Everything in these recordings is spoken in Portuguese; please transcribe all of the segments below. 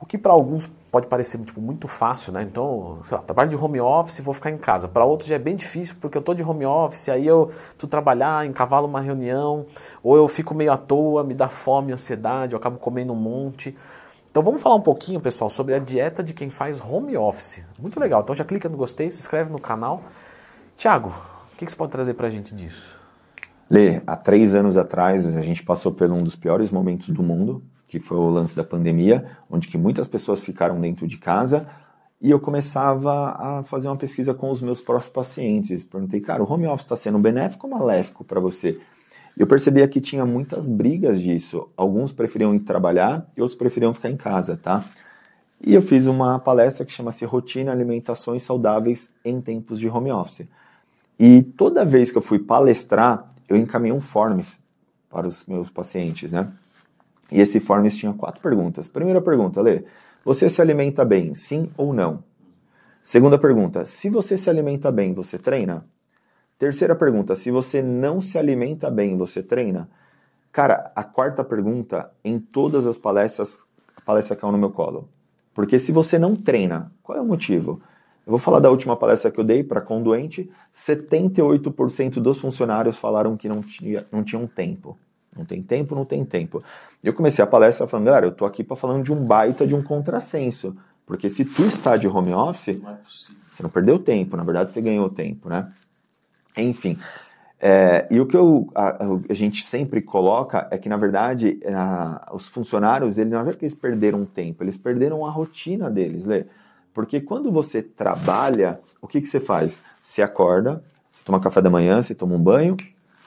O que para alguns pode parecer tipo, muito fácil, né? Então, sei lá, trabalho de home office, vou ficar em casa. Para outros já é bem difícil, porque eu tô de home office, aí eu tu trabalhar, encavalo uma reunião, ou eu fico meio à toa, me dá fome, ansiedade, eu acabo comendo um monte. Então vamos falar um pouquinho, pessoal, sobre a dieta de quem faz home office. Muito legal. Então já clica no gostei, se inscreve no canal. Tiago, o que, que você pode trazer para a gente disso? Lê, há três anos atrás a gente passou por um dos piores momentos do mundo, que foi o lance da pandemia, onde que muitas pessoas ficaram dentro de casa e eu começava a fazer uma pesquisa com os meus próximos pacientes. Perguntei, cara, o home office está sendo benéfico ou maléfico para você? Eu percebia que tinha muitas brigas disso. Alguns preferiam ir trabalhar e outros preferiam ficar em casa, tá? E eu fiz uma palestra que chama-se Rotina Alimentações Saudáveis em Tempos de Home Office. E toda vez que eu fui palestrar, eu encaminhei um forms para os meus pacientes, né? E esse forms tinha quatro perguntas. Primeira pergunta, Lê, você se alimenta bem, sim ou não? Segunda pergunta, se você se alimenta bem, você treina? Terceira pergunta, se você não se alimenta bem, você treina? Cara, a quarta pergunta, em todas as palestras, a palestra caiu no meu colo. Porque se você não treina, qual é o motivo? Eu vou falar da última palestra que eu dei para Conduente, 78% dos funcionários falaram que não, tinha, não tinham tempo. Não tem tempo, não tem tempo. Eu comecei a palestra falando, galera, eu tô aqui para falando de um baita de um contrassenso. Porque se tu está de home office, não é você não perdeu tempo, na verdade você ganhou tempo, né? Enfim. É, e o que eu, a, a, gente sempre coloca é que, na verdade, a, os funcionários, eles, não é que eles perderam tempo, eles perderam a rotina deles, Lê. Porque quando você trabalha, o que, que você faz? Você acorda, você toma café da manhã, você toma um banho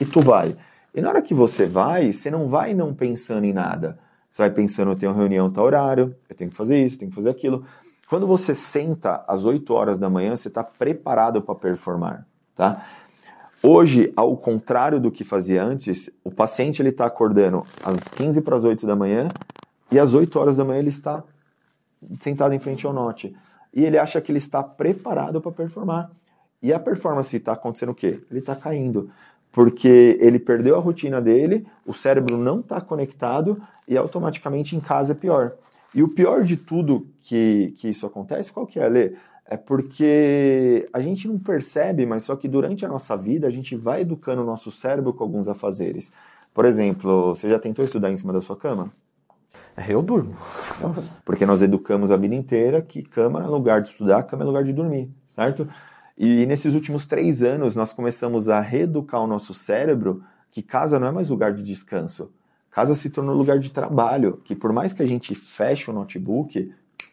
e tu vai. E na hora que você vai, você não vai não pensando em nada. Você vai pensando, eu tenho reunião tal horário, eu tenho que fazer isso, eu tenho que fazer aquilo. Quando você senta às 8 horas da manhã, você está preparado para performar, tá? Hoje, ao contrário do que fazia antes, o paciente ele está acordando às 15 para as 8 da manhã e às 8 horas da manhã ele está sentado em frente ao note. E ele acha que ele está preparado para performar. E a performance está acontecendo o quê? Ele está caindo porque ele perdeu a rotina dele, o cérebro não está conectado e automaticamente em casa é pior. E o pior de tudo que, que isso acontece, qual que é, Lê? É porque a gente não percebe, mas só que durante a nossa vida a gente vai educando o nosso cérebro com alguns afazeres. Por exemplo, você já tentou estudar em cima da sua cama? É, eu durmo. Porque nós educamos a vida inteira que cama é lugar de estudar, cama é lugar de dormir, certo? E nesses últimos três anos, nós começamos a reeducar o nosso cérebro que casa não é mais lugar de descanso. Casa se tornou lugar de trabalho, que por mais que a gente feche o notebook,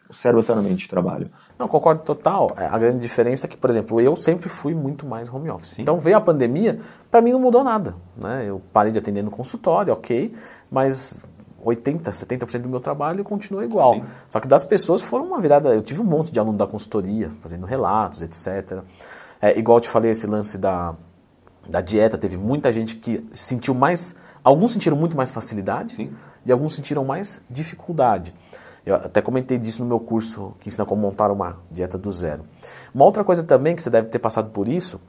o cérebro está no ambiente de trabalho. Não, concordo total. É, a grande diferença é que, por exemplo, eu sempre fui muito mais home office. Sim. Então veio a pandemia, para mim não mudou nada. Né? Eu parei de atender no consultório, ok, mas 80%, 70% do meu trabalho continua igual. Sim. Só que das pessoas foram uma virada. Eu tive um monte de aluno da consultoria, fazendo relatos, etc. É, igual eu te falei, esse lance da, da dieta, teve muita gente que sentiu mais. Alguns sentiram muito mais facilidade Sim. e alguns sentiram mais dificuldade. Eu até comentei disso no meu curso que ensina como montar uma dieta do zero. Uma outra coisa também que você deve ter passado por isso,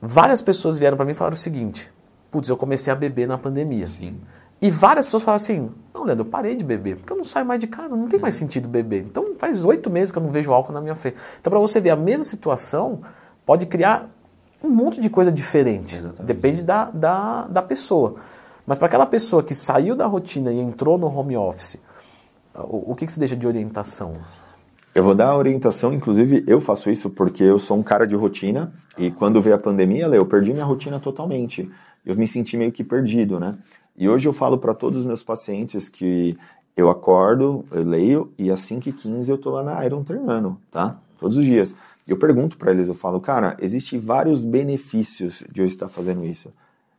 várias pessoas vieram para mim e falaram o seguinte: putz, eu comecei a beber na pandemia. Sim. E várias pessoas falam assim: não, Leandro, eu parei de beber, porque eu não saio mais de casa, não tem mais sentido beber. Então faz oito meses que eu não vejo álcool na minha frente. Então, para você ver, a mesma situação pode criar um monte de coisa diferente. Exatamente. Depende da, da, da pessoa. Mas para aquela pessoa que saiu da rotina e entrou no home office, o, o que, que se deixa de orientação? Eu vou dar a orientação, inclusive eu faço isso porque eu sou um cara de rotina e quando veio a pandemia, eu perdi minha rotina totalmente. Eu me senti meio que perdido, né? E hoje eu falo para todos os meus pacientes que eu acordo, eu leio e às 5h15 eu tô lá na Iron treinando, tá? Todos os dias. Eu pergunto para eles, eu falo, cara, existem vários benefícios de eu estar fazendo isso.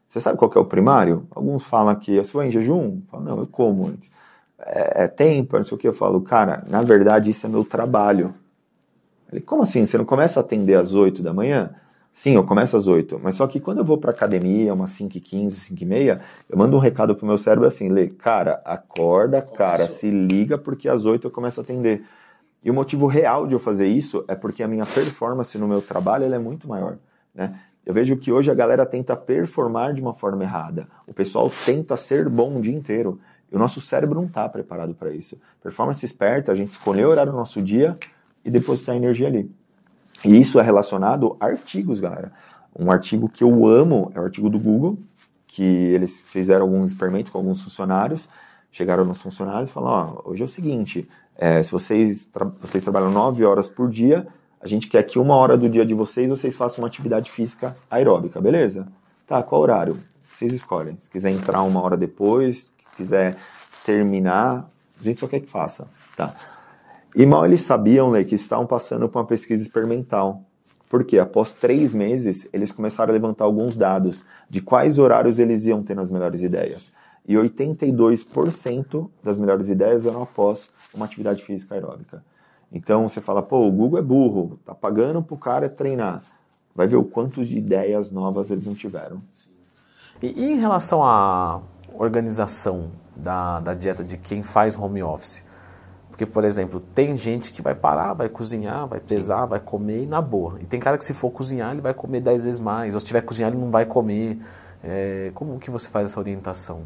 Você sabe qual é o primário? Alguns falam que você vai em jejum? Eu falo, não, eu como antes. É, é tempo, não sei o que. Eu falo, cara, na verdade isso é meu trabalho. Ele, como assim? Você não começa a atender às 8 da manhã? Sim, eu começo às 8, mas só que quando eu vou para academia, umas 5 h 15, 5 h 30, eu mando um recado pro meu cérebro assim, Lê, cara, acorda, cara, se liga, porque às 8 eu começo a atender. E o motivo real de eu fazer isso é porque a minha performance no meu trabalho é muito maior, né? Eu vejo que hoje a galera tenta performar de uma forma errada. O pessoal tenta ser bom o dia inteiro. E o nosso cérebro não está preparado para isso. Performance esperta, a gente escolher o horário do nosso dia e depositar energia ali. E isso é relacionado a artigos, galera. Um artigo que eu amo é o artigo do Google, que eles fizeram alguns experimentos com alguns funcionários, chegaram nos funcionários e falaram, ó, hoje é o seguinte, é, se vocês, tra vocês trabalham nove horas por dia, a gente quer que uma hora do dia de vocês vocês façam uma atividade física aeróbica, beleza? Tá, qual horário? Vocês escolhem. Se quiser entrar uma hora depois, se quiser terminar, a gente só quer que faça, tá? E mal eles sabiam, que estavam passando por uma pesquisa experimental. Porque após três meses, eles começaram a levantar alguns dados de quais horários eles iam ter nas melhores ideias. E 82% das melhores ideias eram após uma atividade física aeróbica. Então você fala, pô, o Google é burro, tá pagando pro cara treinar. Vai ver o quanto de ideias novas eles não tiveram. E, e em relação à organização da, da dieta de quem faz home office? Porque, por exemplo, tem gente que vai parar, vai cozinhar, vai pesar, Sim. vai comer e na boa. E tem cara que se for cozinhar, ele vai comer 10 vezes mais. Ou se tiver cozinhar, ele não vai comer. É, como que você faz essa orientação?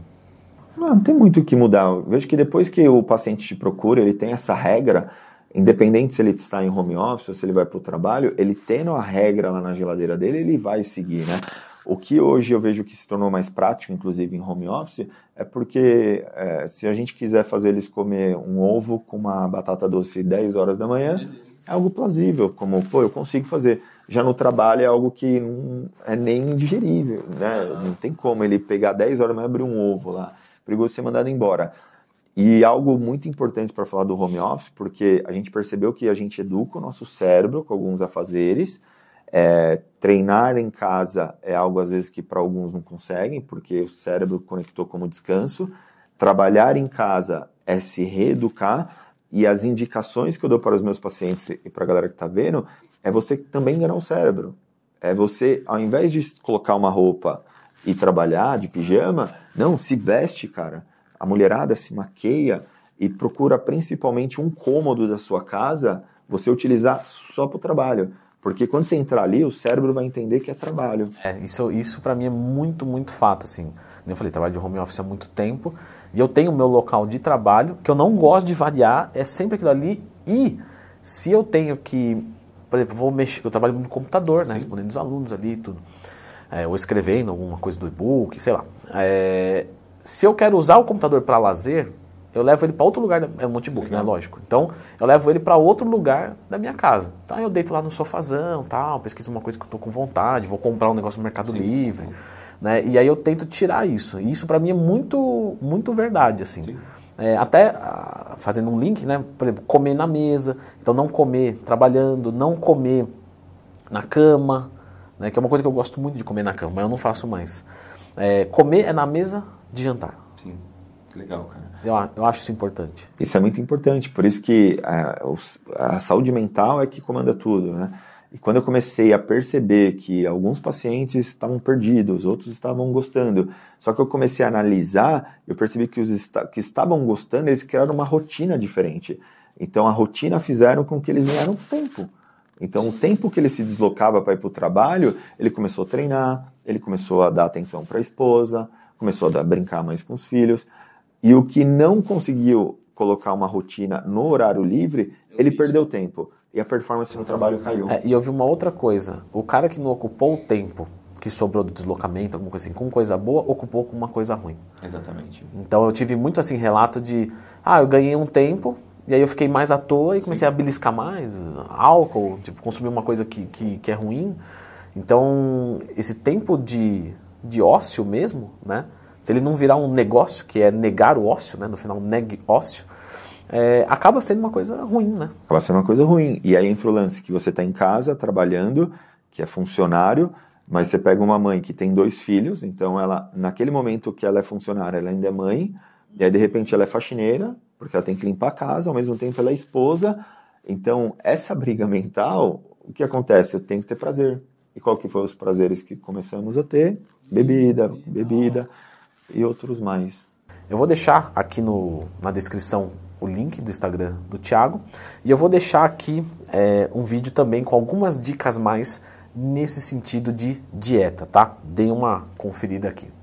Não, não tem muito o que mudar. Eu vejo que depois que o paciente te procura, ele tem essa regra, independente se ele está em home office ou se ele vai para o trabalho, ele tendo a regra lá na geladeira dele, ele vai seguir, né? O que hoje eu vejo que se tornou mais prático, inclusive em home office, é porque é, se a gente quiser fazer eles comer um ovo com uma batata doce 10 horas da manhã, é algo plausível, como, pô, eu consigo fazer. Já no trabalho é algo que não é nem digerível, né? Não tem como ele pegar 10 horas da manhã e abrir um ovo lá. Perigoso ser mandado embora. E algo muito importante para falar do home office, porque a gente percebeu que a gente educa o nosso cérebro com alguns afazeres, é, treinar em casa é algo às vezes que para alguns não conseguem, porque o cérebro conectou como descanso. Trabalhar em casa é se reeducar e as indicações que eu dou para os meus pacientes e para a galera que está vendo é você também enganar o cérebro. É você, ao invés de colocar uma roupa e trabalhar de pijama, não, se veste, cara. A mulherada se maqueia e procura principalmente um cômodo da sua casa você utilizar só para o trabalho. Porque quando você entrar ali, o cérebro vai entender que é trabalho. É, isso, isso para mim é muito, muito fato, assim. Eu falei, trabalho de home office há muito tempo. E eu tenho o meu local de trabalho, que eu não gosto de variar, é sempre aquilo ali. E se eu tenho que, por exemplo, vou mexer, eu trabalho no computador, né, respondendo os alunos ali e tudo. É, ou escrevendo alguma coisa do e-book, sei lá. É, se eu quero usar o computador para lazer, eu levo ele para outro lugar, é um notebook, né? Lógico. Então, eu levo ele para outro lugar da minha casa. Então, eu deito lá no sofazão, tal, pesquiso uma coisa que eu tô com vontade, vou comprar um negócio no Mercado sim, Livre, sim. né? E aí eu tento tirar isso. E isso para mim é muito, muito verdade, assim. É, até ah, fazendo um link, né? Por exemplo, comer na mesa. Então, não comer trabalhando, não comer na cama, né? Que é uma coisa que eu gosto muito de comer na cama, mas eu não faço mais. É, comer é na mesa de jantar. Sim. Legal, cara. Eu, eu acho isso importante. Isso é muito importante, por isso que a, a saúde mental é que comanda tudo, né? E quando eu comecei a perceber que alguns pacientes estavam perdidos, outros estavam gostando, só que eu comecei a analisar, eu percebi que os que estavam gostando, eles criaram uma rotina diferente. Então a rotina fizeram com que eles ganharam tempo. Então o tempo que ele se deslocava para ir para o trabalho, ele começou a treinar, ele começou a dar atenção para a esposa, começou a dar, brincar mais com os filhos. E o que não conseguiu colocar uma rotina no horário livre, ele perdeu tempo. E a performance no trabalho caiu. É, e eu vi uma outra coisa. O cara que não ocupou o tempo que sobrou do deslocamento, alguma coisa assim, com coisa boa, ocupou com uma coisa ruim. Exatamente. Então eu tive muito assim relato de, ah, eu ganhei um tempo, e aí eu fiquei mais à toa e comecei Sim. a beliscar mais, álcool, tipo, consumir uma coisa que, que, que é ruim. Então, esse tempo de, de ócio mesmo, né? Se ele não virar um negócio, que é negar o ócio, né? no final, negue ócio, é, acaba sendo uma coisa ruim, né? Acaba sendo uma coisa ruim. E aí entra o lance que você está em casa trabalhando, que é funcionário, mas você pega uma mãe que tem dois filhos, então ela, naquele momento que ela é funcionária, ela ainda é mãe, e aí de repente ela é faxineira, porque ela tem que limpar a casa, ao mesmo tempo ela é esposa. Então, essa briga mental, o que acontece? Eu tenho que ter prazer. E qual que foram os prazeres que começamos a ter? Bebida, bebida e outros mais. Eu vou deixar aqui no, na descrição o link do Instagram do Thiago e eu vou deixar aqui é, um vídeo também com algumas dicas mais nesse sentido de dieta, tá? Dê uma conferida aqui.